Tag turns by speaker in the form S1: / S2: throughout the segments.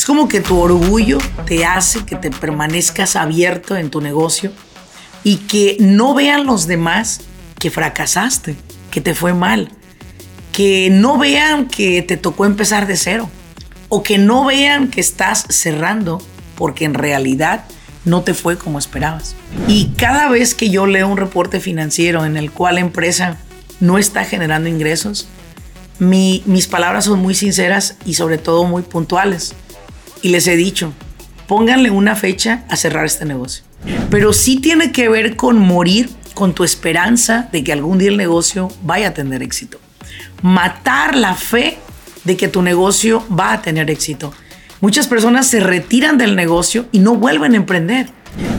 S1: Es como que tu orgullo te hace que te permanezcas abierto en tu negocio y que no vean los demás que fracasaste, que te fue mal, que no vean que te tocó empezar de cero o que no vean que estás cerrando porque en realidad no te fue como esperabas. Y cada vez que yo leo un reporte financiero en el cual la empresa no está generando ingresos, mis palabras son muy sinceras y sobre todo muy puntuales. Y les he dicho, pónganle una fecha a cerrar este negocio. Pero sí tiene que ver con morir con tu esperanza de que algún día el negocio vaya a tener éxito. Matar la fe de que tu negocio va a tener éxito. Muchas personas se retiran del negocio y no vuelven a emprender.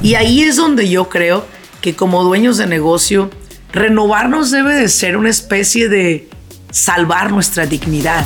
S1: Y ahí es donde yo creo que como dueños de negocio, renovarnos debe de ser una especie de salvar nuestra dignidad.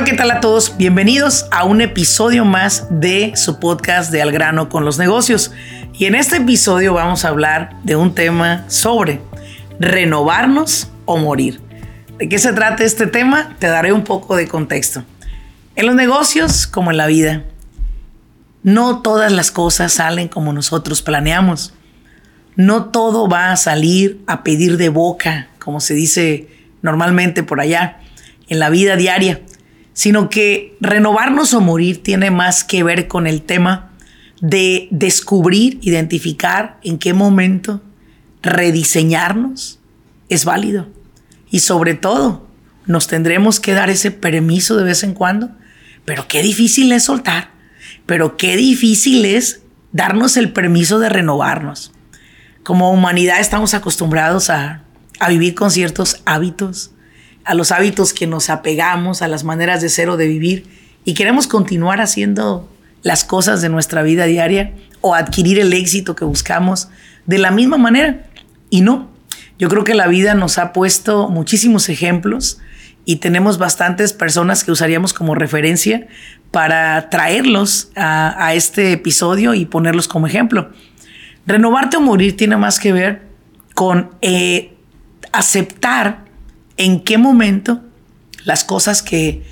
S1: Hola, ¿qué tal a todos? Bienvenidos a un episodio más de su podcast de Al grano con los negocios. Y en este episodio vamos a hablar de un tema sobre renovarnos o morir. ¿De qué se trata este tema? Te daré un poco de contexto. En los negocios, como en la vida, no todas las cosas salen como nosotros planeamos. No todo va a salir a pedir de boca, como se dice normalmente por allá, en la vida diaria, sino que renovarnos o morir tiene más que ver con el tema de descubrir, identificar en qué momento rediseñarnos es válido. Y sobre todo, nos tendremos que dar ese permiso de vez en cuando. Pero qué difícil es soltar. Pero qué difícil es darnos el permiso de renovarnos. Como humanidad estamos acostumbrados a, a vivir con ciertos hábitos, a los hábitos que nos apegamos, a las maneras de ser o de vivir, y queremos continuar haciendo las cosas de nuestra vida diaria o adquirir el éxito que buscamos de la misma manera. Y no, yo creo que la vida nos ha puesto muchísimos ejemplos y tenemos bastantes personas que usaríamos como referencia para traerlos a, este episodio y ponerlos como ejemplo. Renovarte o morir tiene más que ver con eh, aceptar en qué momento las cosas que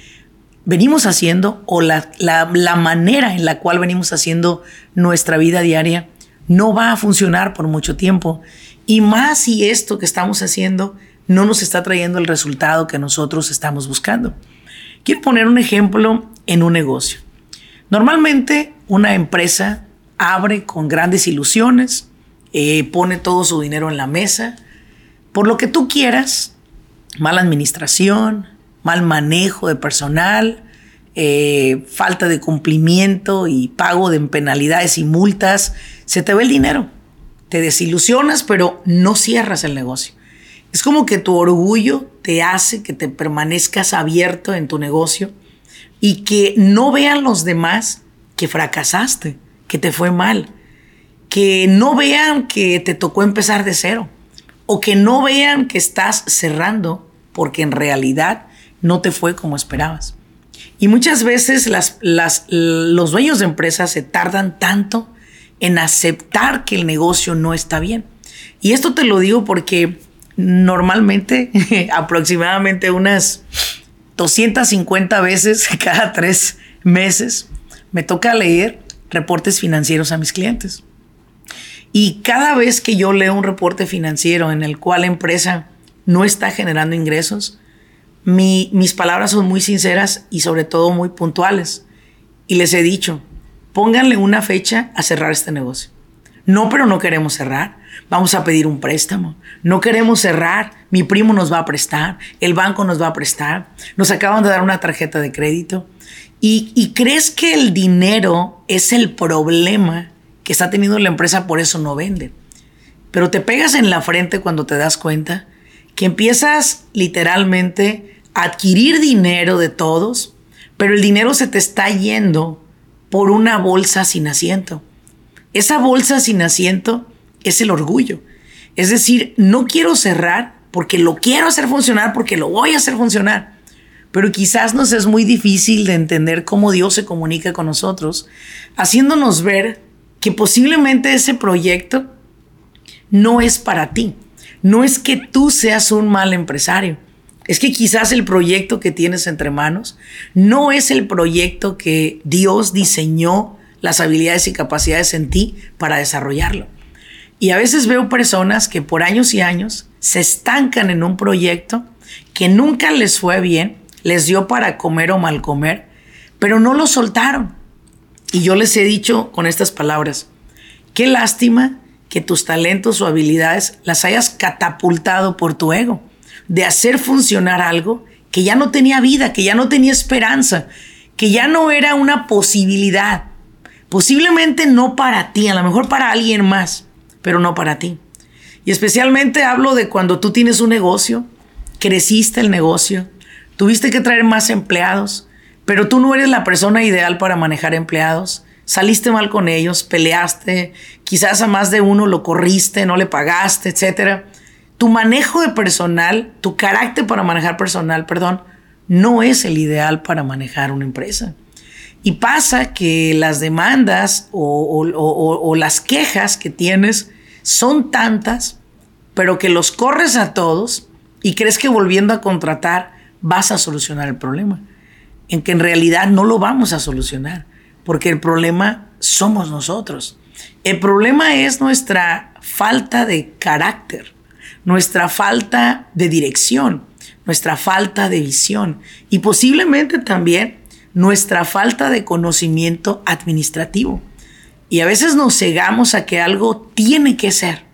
S1: venimos haciendo o la, la manera en la cual venimos haciendo nuestra vida diaria no va a funcionar por mucho tiempo y más si esto que estamos haciendo no nos está trayendo el resultado que nosotros estamos buscando. Quiero poner un ejemplo en un negocio. Normalmente una empresa abre con grandes ilusiones, eh, pone todo su dinero en la mesa, por lo que tú quieras, mala administración, mal manejo de personal, eh, falta de cumplimiento y pago de penalidades y multas, se te ve el dinero te desilusionas, pero no cierras el negocio. Es como que tu orgullo te hace que te permanezcas abierto en tu negocio y que no vean los demás que fracasaste, que te fue mal, que no vean que te tocó empezar de cero o que no vean que estás cerrando porque en realidad no te fue como esperabas. Y muchas veces los dueños de empresas se tardan tanto en aceptar que el negocio no está bien. Y esto te lo digo porque normalmente, aproximadamente unas 250 veces cada tres meses, me toca leer reportes financieros a mis clientes. Y cada vez que yo leo un reporte financiero en el cual empresa no está generando ingresos, mis palabras son muy sinceras y sobre todo muy puntuales. Y les he dicho, pónganle una fecha a cerrar este negocio. No, pero no queremos cerrar. Vamos a pedir un préstamo. No queremos cerrar. Mi primo nos va a prestar. El banco nos va a prestar. Nos acaban de dar una tarjeta de crédito. ¿Y, crees que el dinero es el problema que está teniendo la empresa? Por eso no vende. pero te pegas en la frente cuando te das cuenta que empiezas literalmente a adquirir dinero de todos, pero el dinero se te está yendo por una bolsa sin asiento. Esa bolsa sin asiento es el orgullo. Es decir, no quiero cerrar porque lo quiero hacer funcionar, porque lo voy a hacer funcionar. Pero quizás nos es muy difícil de entender cómo Dios se comunica con nosotros, haciéndonos ver que posiblemente ese proyecto no es para ti. No es que tú seas un mal empresario. Es que quizás el proyecto que tienes entre manos no es el proyecto que Dios diseñó las habilidades y capacidades en ti para desarrollarlo. Y a veces veo personas que por años y años se estancan en un proyecto que nunca les fue bien, les dio para comer o mal comer, pero no lo soltaron. Y yo les he dicho con estas palabras, qué lástima que tus talentos o habilidades las hayas catapultado por tu ego, de hacer funcionar algo que ya no tenía vida, que ya no tenía esperanza, que ya no era una posibilidad. Posiblemente no para ti, a lo mejor para alguien más pero no para ti. Y especialmente hablo de cuando tú tienes un negocio, creciste el negocio, tuviste que traer más empleados, pero tú no eres la persona ideal para manejar empleados. Saliste mal con ellos, peleaste, quizás a más de uno lo corriste, no le pagaste, etc. Tu manejo de personal, tu carácter para manejar personal, perdón, no es el ideal para manejar una empresa. Y pasa que las demandas o, las quejas que tienes son tantas, pero que los corres a todos y crees que volviendo a contratar vas a solucionar el problema. En que en realidad no lo vamos a solucionar, porque el problema somos nosotros. El problema es nuestra falta de carácter, nuestra falta de dirección, nuestra falta de visión y posiblemente también nuestra falta de conocimiento administrativo. Y a veces nos cegamos a que algo tiene que ser.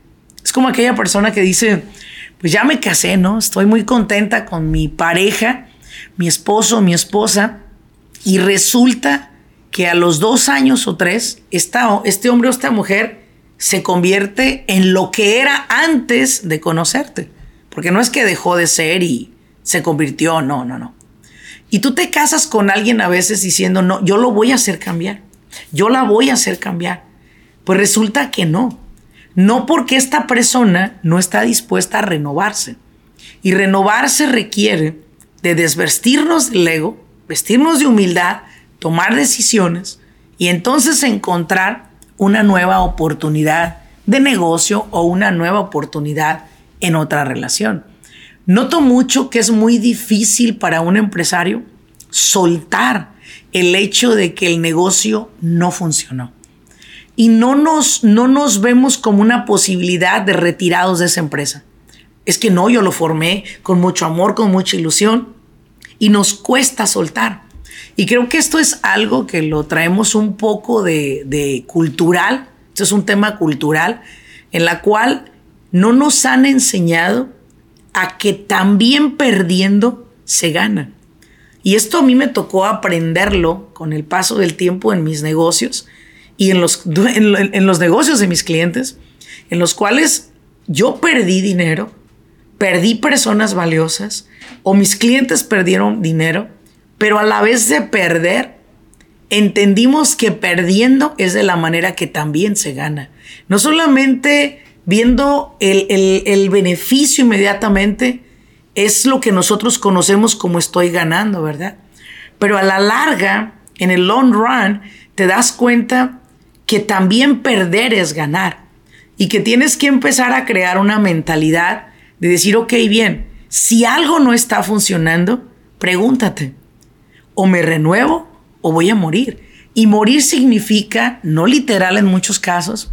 S1: Es como aquella persona que dice, pues ya me casé, ¿no? Estoy muy contenta con mi pareja, mi esposo, mi esposa, y resulta que a los dos años o tres, esta, este hombre o esta mujer se convierte en lo que era antes de conocerte. Porque no es que dejó de ser y se convirtió, no, no, no. Y tú te casas con alguien a veces diciendo, no, yo lo voy a hacer cambiar, yo la voy a hacer cambiar. Pues resulta que no. No porque esta persona no está dispuesta a renovarse. Y renovarse requiere de desvestirnos del ego, vestirnos de humildad, tomar decisiones y entonces encontrar una nueva oportunidad de negocio o una nueva oportunidad en otra relación. Noto mucho que es muy difícil para un empresario soltar el hecho de que el negocio no funcionó. Y no nos, no nos vemos como una posibilidad de retirados de esa empresa. Es que no, yo lo formé con mucho amor, con mucha ilusión y nos cuesta soltar. Y creo que esto es algo que lo traemos un poco de, de cultural, esto es un tema cultural en la cual no nos han enseñado a que también perdiendo se gana. Y esto a mí me tocó aprenderlo con el paso del tiempo en mis negocios y en los, en, los negocios de mis clientes, en los cuales yo perdí dinero, perdí personas valiosas o mis clientes perdieron dinero, pero a la vez de perder, entendimos que perdiendo es de la manera que también se gana. No solamente viendo el, beneficio inmediatamente, es lo que nosotros conocemos como estoy ganando, ¿verdad? Pero a la larga, en el long run, te das cuenta que también perder es ganar y que tienes que empezar a crear una mentalidad de decir, ok, bien, si algo no está funcionando, pregúntate, o me renuevo o voy a morir. Y morir significa, no literal en muchos casos,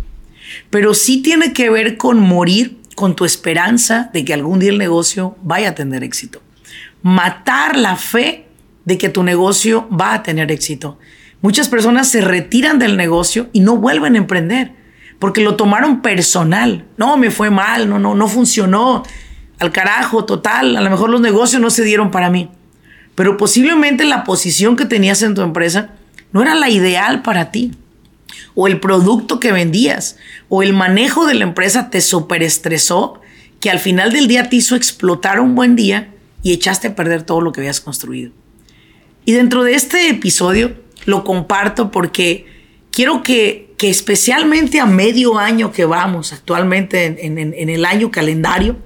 S1: pero sí tiene que ver con morir con tu esperanza de que algún día el negocio vaya a tener éxito. Matar la fe de que tu negocio va a tener éxito. Muchas personas se retiran del negocio y no vuelven a emprender porque lo tomaron personal. No, me fue mal, no, no, no funcionó. Al carajo, total, a lo mejor los negocios no se dieron para mí. Pero posiblemente la posición que tenías en tu empresa no era la ideal para ti. o el producto que vendías o el manejo de la empresa te superestresó que al final del día te hizo explotar un buen día y echaste a perder todo lo que habías construido. Y dentro de este episodio lo comparto porque quiero que, que especialmente a medio año que vamos actualmente en, en, en el año calendario,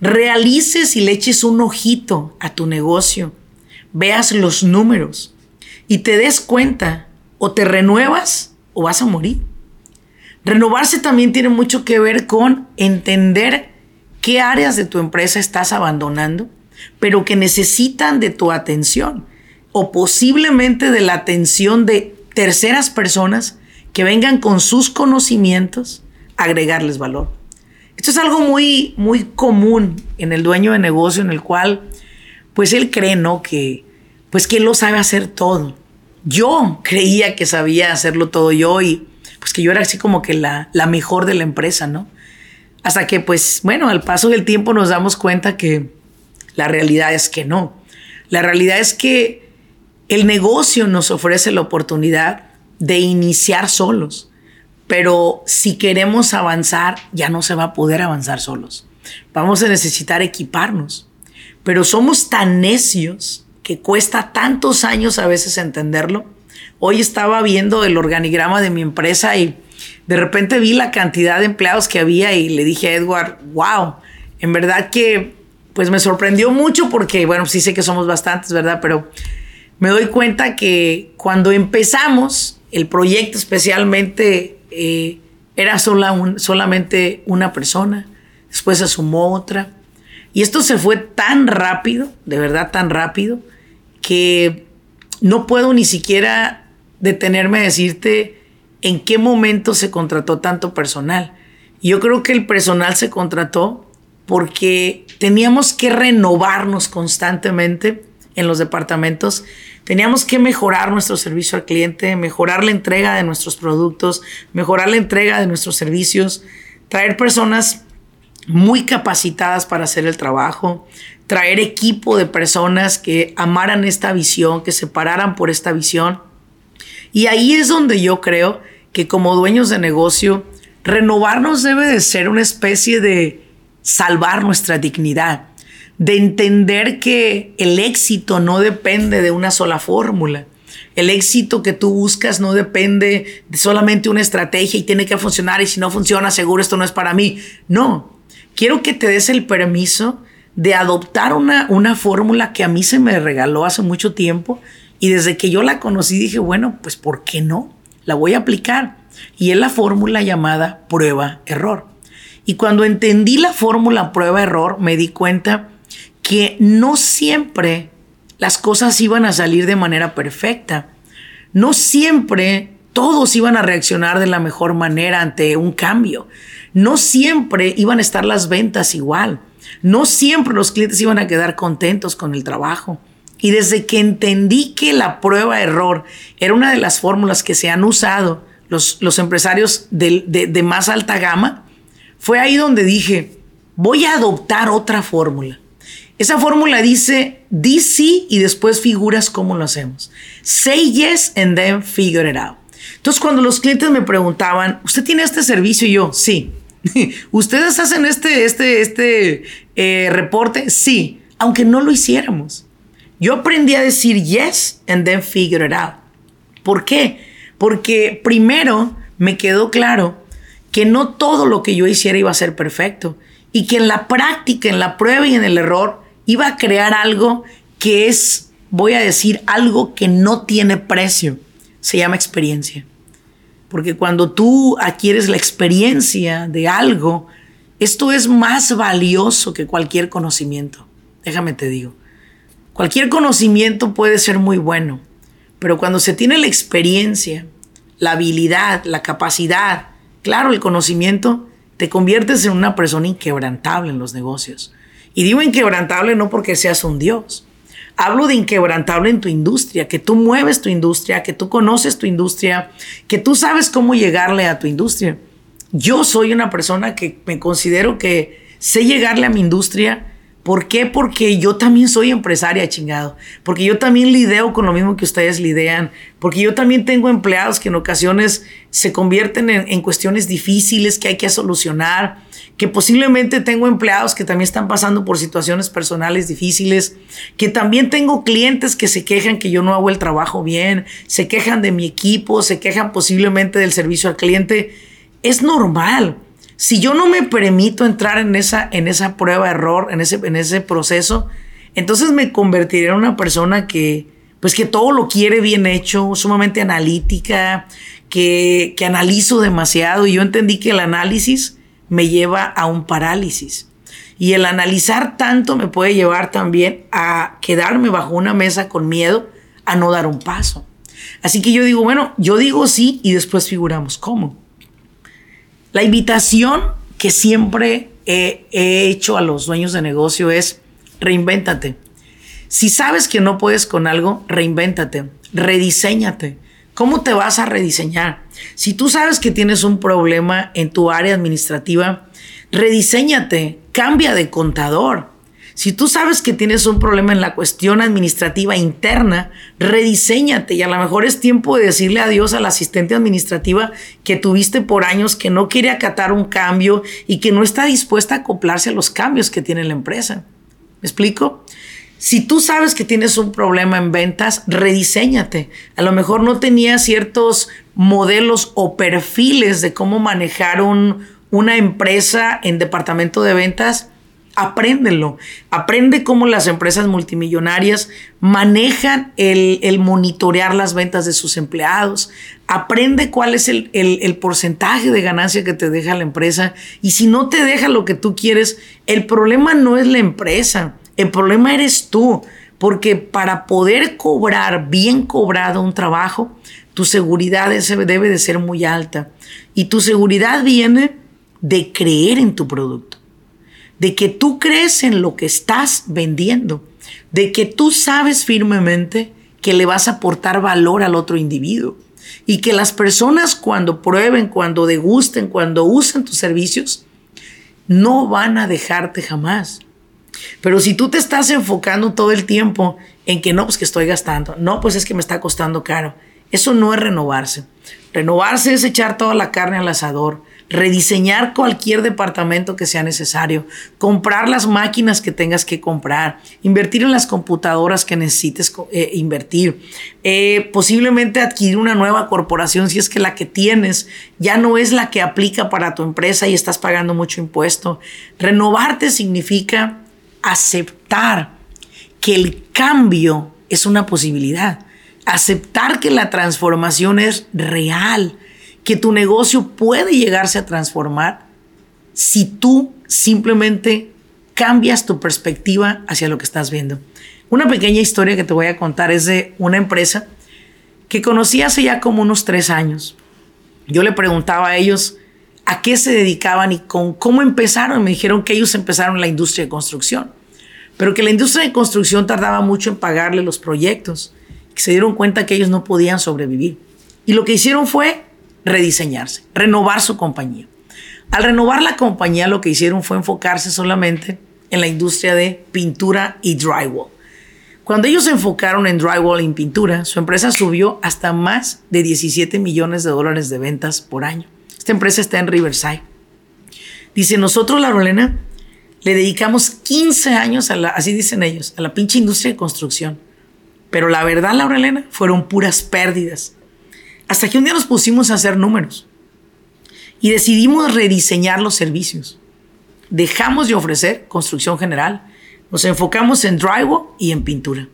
S1: realices y le eches un ojito a tu negocio, veas los números y te des cuenta o te renuevas o vas a morir. Renovarse también tiene mucho que ver con entender qué áreas de tu empresa estás abandonando, pero que necesitan de tu atención o posiblemente de la atención de terceras personas que vengan con sus conocimientos a agregarles valor. Esto es algo muy, muy común en el dueño de negocio en el cual, pues él cree, ¿no? Que, pues que él lo sabe hacer todo. Yo creía que sabía hacerlo todo yo y pues que yo era así como que la, la mejor de la empresa, ¿no? Hasta que, pues, bueno, al paso del tiempo nos damos cuenta que la realidad es que no. La realidad es que el negocio nos ofrece la oportunidad de iniciar solos pero si queremos avanzar, ya no se va a poder avanzar solos. Vamos a necesitar equiparnos. Pero somos tan necios que cuesta tantos años a veces entenderlo. Hoy estaba viendo el organigrama de mi empresa y de repente vi la cantidad de empleados que había y le dije a Edward, wow, en verdad que pues me sorprendió mucho porque, bueno, sí sé que somos bastantes, ¿verdad? Pero me doy cuenta que cuando empezamos el proyecto especialmente eh, era sola solamente una persona, después se sumó otra. Y esto se fue tan rápido, de verdad tan rápido, que no puedo ni siquiera detenerme a decirte en qué momento se contrató tanto personal. Yo creo que el personal se contrató porque teníamos que renovarnos constantemente en los departamentos Teníamos que mejorar nuestro servicio al cliente, mejorar la entrega de nuestros productos, mejorar la entrega de nuestros servicios, traer personas muy capacitadas para hacer el trabajo, traer equipo de personas que amaran esta visión, que se pararan por esta visión. Y ahí es donde yo creo que como dueños de negocio, renovarnos debe de ser una especie de salvar nuestra dignidad de entender que el éxito no depende de una sola fórmula. El éxito que tú buscas no depende de solamente una estrategia y tiene que funcionar y si no funciona, seguro esto no es para mí. No, quiero que te des el permiso de adoptar una, una fórmula que a mí se me regaló hace mucho tiempo y desde que yo la conocí dije, bueno, pues ¿por qué no? La voy a aplicar. Y es la fórmula llamada prueba-error. Y cuando entendí la fórmula prueba-error, me di cuenta que no siempre las cosas iban a salir de manera perfecta. No siempre todos iban a reaccionar de la mejor manera ante un cambio. No siempre iban a estar las ventas igual. No siempre los clientes iban a quedar contentos con el trabajo. Y desde que entendí que la prueba error era una de las fórmulas que se han usado los, los empresarios de, de más alta gama, fue ahí donde dije, voy a adoptar otra fórmula. Esa fórmula dice, di sí y después figuras cómo lo hacemos. Say yes and then figure it out. Entonces, cuando los clientes me preguntaban, ¿usted tiene este servicio? Y yo, sí. ¿Ustedes hacen este, este, este eh, reporte? Sí, aunque no lo hiciéramos. Yo aprendí a decir yes and then figure it out. ¿Por qué? Porque primero me quedó claro que no todo lo que yo hiciera iba a ser perfecto y que en la práctica, en la prueba y en el error, iba a crear algo que es, voy a decir, algo que no tiene precio. Se llama experiencia. Porque cuando tú adquieres la experiencia de algo, esto es más valioso que cualquier conocimiento. Déjame te digo. Cualquier conocimiento puede ser muy bueno, pero cuando se tiene la experiencia, la habilidad, la capacidad, claro, el conocimiento, te conviertes en una persona inquebrantable en los negocios. Y digo inquebrantable no porque seas un Dios. Hablo de inquebrantable en tu industria, que tú mueves tu industria, que tú conoces tu industria, que tú sabes cómo llegarle a tu industria. Yo soy una persona que me considero que sé llegarle a mi industria ¿Por qué? Porque yo también soy empresaria, chingado. Porque yo también lideo con lo mismo que ustedes lidean. Porque yo también tengo empleados que en ocasiones se convierten en, en, cuestiones difíciles que hay que solucionar. Que posiblemente tengo empleados que también están pasando por situaciones personales difíciles. Que también tengo clientes que se quejan que yo no hago el trabajo bien. Se quejan de mi equipo. Se quejan posiblemente del servicio al cliente. Es normal si yo no me permito entrar en esa, en esa prueba error, en ese, en ese proceso, entonces me convertiré en una persona que, pues que todo lo quiere bien hecho, sumamente analítica, que, que analizo demasiado. Y yo entendí que el análisis me lleva a un parálisis. Y el analizar tanto me puede llevar también a quedarme bajo una mesa con miedo a no dar un paso. Así que yo digo, bueno, yo digo sí y después figuramos cómo. La invitación que siempre he, hecho a los dueños de negocio es reinvéntate. Si sabes que no puedes con algo, reinvéntate, rediseñate. ¿Cómo te vas a rediseñar? Si tú sabes que tienes un problema en tu área administrativa, rediseñate, cambia de contador, si tú sabes que tienes un problema en la cuestión administrativa interna, rediseñate y a lo mejor es tiempo de decirle adiós a la asistente administrativa que tuviste por años, que no quiere acatar un cambio y que no está dispuesta a acoplarse a los cambios que tiene la empresa. ¿Me explico? Si tú sabes que tienes un problema en ventas, rediseñate. A lo mejor no tenías ciertos modelos o perfiles de cómo manejar una empresa en departamento de ventas apréndelo. Aprende cómo las empresas multimillonarias manejan el, monitorear las ventas de sus empleados. Aprende cuál es el, el, porcentaje de ganancia que te deja la empresa. Y si no te deja lo que tú quieres, el problema no es la empresa, el problema eres tú. Porque para poder cobrar bien cobrado un trabajo, tu seguridad debe de ser muy alta. Y tu seguridad viene de creer en tu producto de que tú crees en lo que estás vendiendo, de que tú sabes firmemente que le vas a aportar valor al otro individuo y que las personas cuando prueben, cuando degusten, cuando usen tus servicios, no van a dejarte jamás. Pero si tú te estás enfocando todo el tiempo en que no, pues que estoy gastando, no, pues es que me está costando caro, eso no es renovarse. Renovarse es echar toda la carne al asador, rediseñar cualquier departamento que sea necesario, comprar las máquinas que tengas que comprar, invertir en las computadoras que necesites eh, invertir, eh, posiblemente adquirir una nueva corporación si es que la que tienes ya no es la que aplica para tu empresa y estás pagando mucho impuesto. Renovarte significa aceptar que el cambio es una posibilidad, aceptar que la transformación es real que tu negocio puede llegarse a transformar si tú simplemente cambias tu perspectiva hacia lo que estás viendo. Una pequeña historia que te voy a contar es de una empresa que conocí hace ya como unos tres años. Yo le preguntaba a ellos a qué se dedicaban y con cómo empezaron. Me dijeron que ellos empezaron la industria de construcción, pero que la industria de construcción tardaba mucho en pagarle los proyectos, que se dieron cuenta que ellos no podían sobrevivir. Y lo que hicieron fue rediseñarse, renovar su compañía. Al renovar la compañía lo que hicieron fue enfocarse solamente en la industria de pintura y drywall. Cuando ellos se enfocaron en drywall y en pintura, su empresa subió hasta más de 17 millones de dólares de ventas por año. Esta empresa está en Riverside. Dice, nosotros, la Rolena, le dedicamos 15 años a la, así dicen ellos, a la pinche industria de construcción. Pero la verdad, Laura Elena, fueron puras pérdidas. Hasta que un día nos pusimos a hacer números y decidimos rediseñar los servicios. Dejamos de ofrecer construcción general, nos enfocamos en drywall y en pintura.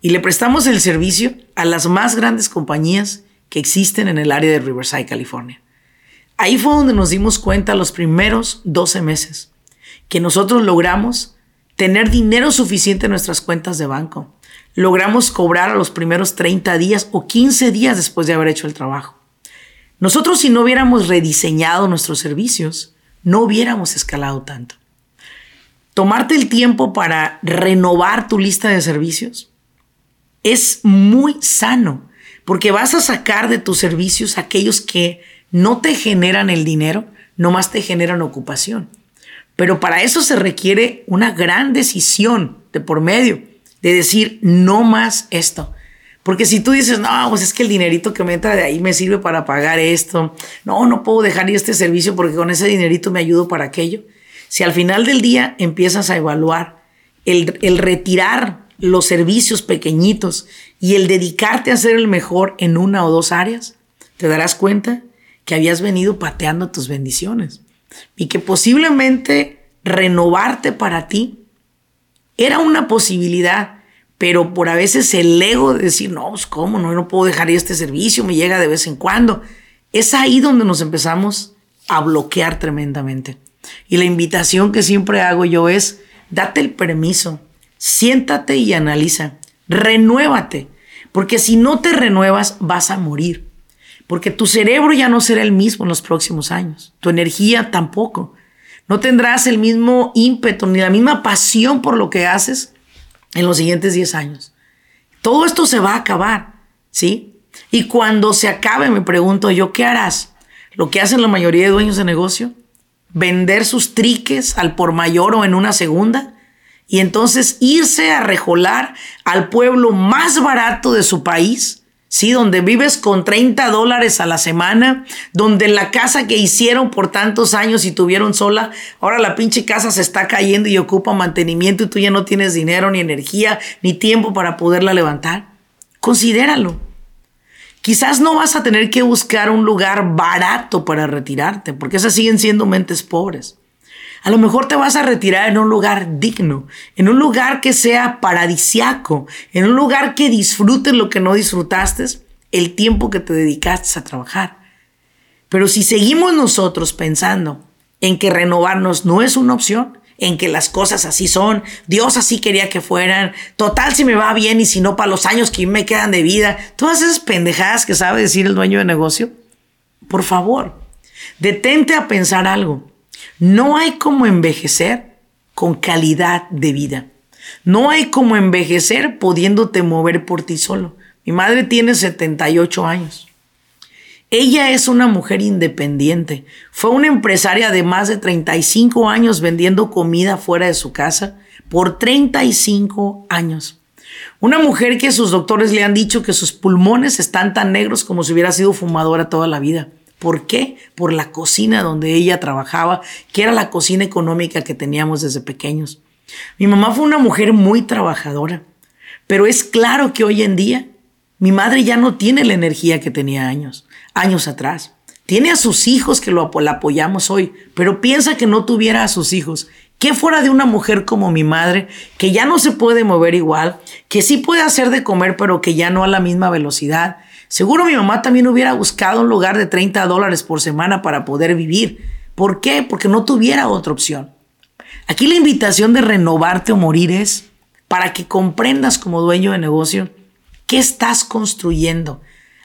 S1: Y le prestamos el servicio a las más grandes compañías que existen en el área de Riverside, California. Ahí fue donde nos dimos cuenta los primeros 12 meses que nosotros logramos tener dinero suficiente en nuestras cuentas de banco logramos cobrar a los primeros 30 días o 15 días después de haber hecho el trabajo. Nosotros si no hubiéramos rediseñado nuestros servicios, no hubiéramos escalado tanto. Tomarte el tiempo para renovar tu lista de servicios es muy sano porque vas a sacar de tus servicios aquellos que no te generan el dinero, nomás te generan ocupación. Pero para eso se requiere una gran decisión de por medio, de decir, no más esto. Porque si tú dices, no, pues es que el dinerito que me entra de ahí me sirve para pagar esto, no, no puedo dejar ir este servicio porque con ese dinerito me ayudo para aquello. Si al final del día empiezas a evaluar el, el retirar los servicios pequeñitos y el dedicarte a ser el mejor en una o dos áreas, te darás cuenta que habías venido pateando tus bendiciones y que posiblemente renovarte para ti era una posibilidad, pero por a veces el ego de decir, no, pues cómo, no, no puedo dejar este servicio, me llega de vez en cuando. Es ahí donde nos empezamos a bloquear tremendamente. Y la invitación que siempre hago yo es, date el permiso, siéntate y analiza, renuévate, porque si no te renuevas vas a morir porque tu cerebro ya no será el mismo en los próximos años, tu energía tampoco. No tendrás el mismo ímpetu ni la misma pasión por lo que haces en los siguientes 10 años. Todo esto se va a acabar, ¿sí? Y cuando se acabe, me pregunto yo, ¿qué harás? Lo que hacen la mayoría de dueños de negocio, vender sus triques al por mayor o en una segunda, y entonces irse a rejolar al pueblo más barato de su país ¿sí? Donde vives con 30 dólares a la semana, donde la casa que hicieron por tantos años y tuvieron sola, ahora la pinche casa se está cayendo y ocupa mantenimiento y tú ya no tienes dinero, ni energía, ni tiempo para poderla levantar. Considéralo. Quizás no vas a tener que buscar un lugar barato para retirarte, porque esas siguen siendo mentes pobres. A lo mejor te vas a retirar en un lugar digno, en un lugar que sea paradisiaco, en un lugar que disfrutes lo que no disfrutaste el tiempo que te dedicaste a trabajar. Pero si seguimos nosotros pensando en que renovarnos no es una opción, en que las cosas así son, Dios así quería que fueran, total si me va bien y si no para los años que me quedan de vida, todas esas pendejadas que sabe decir el dueño de negocio, por favor, detente a pensar algo. No hay como envejecer con calidad de vida. No hay como envejecer pudiéndote mover por ti solo. Mi madre tiene 78 años. Ella es una mujer independiente. Fue una empresaria de más de 35 años vendiendo comida fuera de su casa por 35 años. Una mujer que sus doctores le han dicho que sus pulmones están tan negros como si hubiera sido fumadora toda la vida. ¿Por qué? Por la cocina donde ella trabajaba, que era la cocina económica que teníamos desde pequeños. Mi mamá fue una mujer muy trabajadora, pero es claro que hoy en día mi madre ya no tiene la energía que tenía años, años atrás. Tiene a sus hijos que lo la apoyamos hoy, pero piensa que no tuviera a sus hijos. ¿Qué fuera de una mujer como mi madre, que ya no se puede mover igual, que sí puede hacer de comer, pero que ya no a la misma velocidad, Seguro mi mamá también hubiera buscado un lugar de 30 dólares por semana para poder vivir. ¿Por qué? Porque no tuviera otra opción. Aquí la invitación de renovarte o morir es para que comprendas como dueño de negocio qué estás construyendo,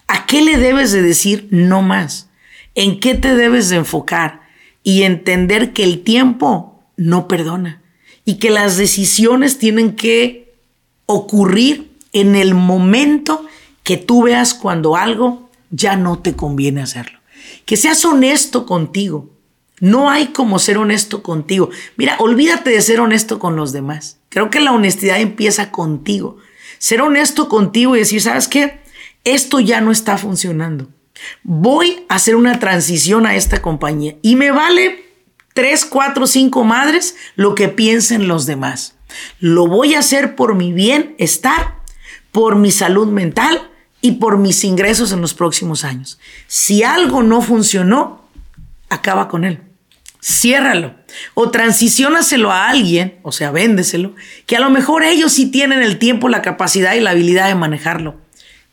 S1: a qué le debes de decir no más, en qué te debes de enfocar y entender que el tiempo no perdona y que las decisiones tienen que ocurrir en el momento que tú veas cuando algo ya no te conviene hacerlo. Que seas honesto contigo. No hay como ser honesto contigo. Mira, olvídate de ser honesto con los demás. Creo que la honestidad empieza contigo. Ser honesto contigo y decir, ¿sabes qué? Esto ya no está funcionando. Voy a hacer una transición a esta compañía y me vale tres, cuatro, cinco madres lo que piensen los demás. Lo voy a hacer por mi bienestar, por mi salud mental y por mis ingresos en los próximos años. Si algo no funcionó, acaba con él. Ciérralo o transiciónaselo a alguien, o sea, véndeselo, que a lo mejor ellos sí tienen el tiempo, la capacidad y la habilidad de manejarlo.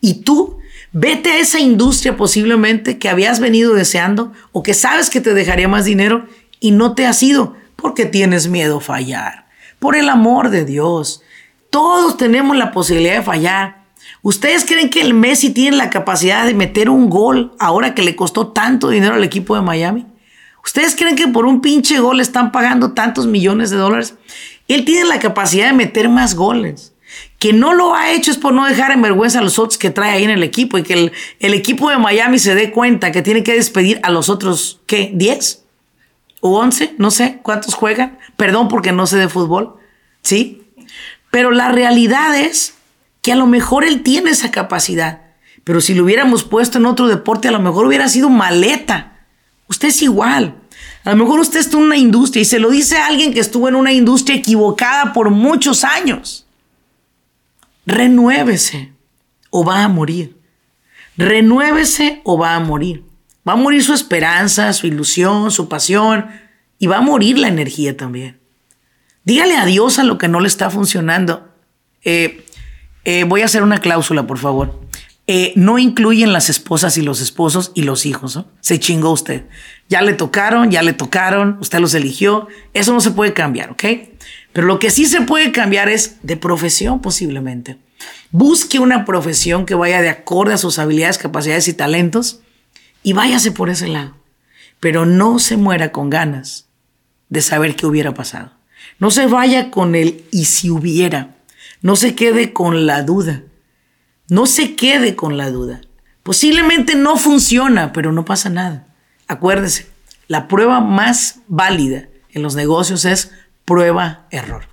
S1: Y tú, vete a esa industria posiblemente que habías venido deseando o que sabes que te dejaría más dinero y no te has ido porque tienes miedo a fallar. Por el amor de Dios, todos tenemos la posibilidad de fallar. ¿Ustedes creen que el Messi tiene la capacidad de meter un gol ahora que le costó tanto dinero al equipo de Miami? ¿Ustedes creen que por un pinche gol están pagando tantos millones de dólares? Él tiene la capacidad de meter más goles. Que no lo ha hecho es por no dejar en vergüenza a los otros que trae ahí en el equipo y que el, el equipo de Miami se dé cuenta que tiene que despedir a los otros, ¿qué? ¿10? o 11, no sé cuántos juegan. Perdón porque no sé de fútbol, ¿sí? Pero la realidad es que a lo mejor él tiene esa capacidad. Pero si lo hubiéramos puesto en otro deporte, a lo mejor hubiera sido maleta. Usted es igual. A lo mejor usted está en una industria y se lo dice a alguien que estuvo en una industria equivocada por muchos años. Renuévese o va a morir. Renuévese o va a morir. Va a morir su esperanza, su ilusión, su pasión y va a morir la energía también. Dígale adiós a lo que no le está funcionando. Eh, eh, voy a hacer una cláusula, por favor. Eh, no incluyen las esposas y los esposos y los hijos. Se chingó usted. Ya le tocaron, ya le tocaron, usted los eligió. Eso no se puede cambiar, ¿ok? Pero lo que sí se puede cambiar es de profesión posiblemente. Busque una profesión que vaya de acorde a sus habilidades, capacidades y talentos y váyase por ese lado. Pero no se muera con ganas de saber qué hubiera pasado. No se vaya con el y si hubiera. No se quede con la duda. No se quede con la duda. Posiblemente no funciona, pero no pasa nada. Acuérdese, la prueba más válida en los negocios es prueba-error.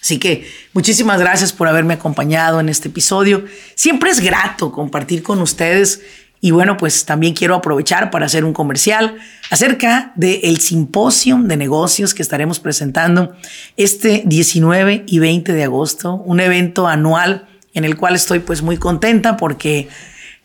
S1: Así que muchísimas gracias por haberme acompañado en este episodio. Siempre es grato compartir con ustedes y bueno, pues también quiero aprovechar para hacer un comercial acerca del simposio de negocios que estaremos presentando este 19 y 20 de agosto, un evento anual en el cual estoy pues muy contenta porque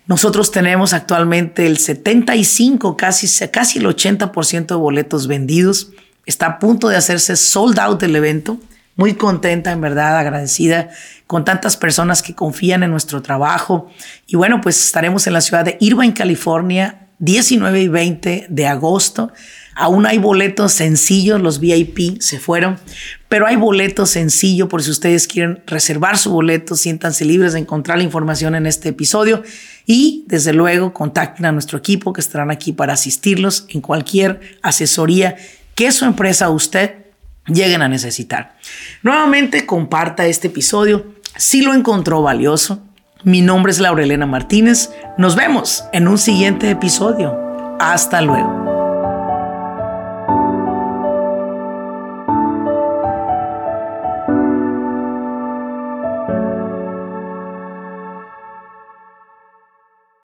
S1: nosotros tenemos actualmente el 75, casi, casi el 80% de boletos vendidos. Está a punto de hacerse sold out el evento. Muy contenta, en verdad, agradecida con tantas personas que confían en nuestro trabajo. Y bueno, pues estaremos en la ciudad de Irvine, California, 19 y 20 de agosto. Aún hay boletos sencillos, los VIP se fueron, pero hay boletos sencillos por si ustedes quieren reservar su boleto, siéntanse libres de encontrar la información en este episodio y desde luego contacten a nuestro equipo que estarán aquí para asistirlos en cualquier asesoría que su empresa o usted lleguen a necesitar. Nuevamente comparta este episodio si lo encontró valioso. Mi nombre es Laurelena Martínez. Nos vemos en un siguiente episodio. Hasta luego.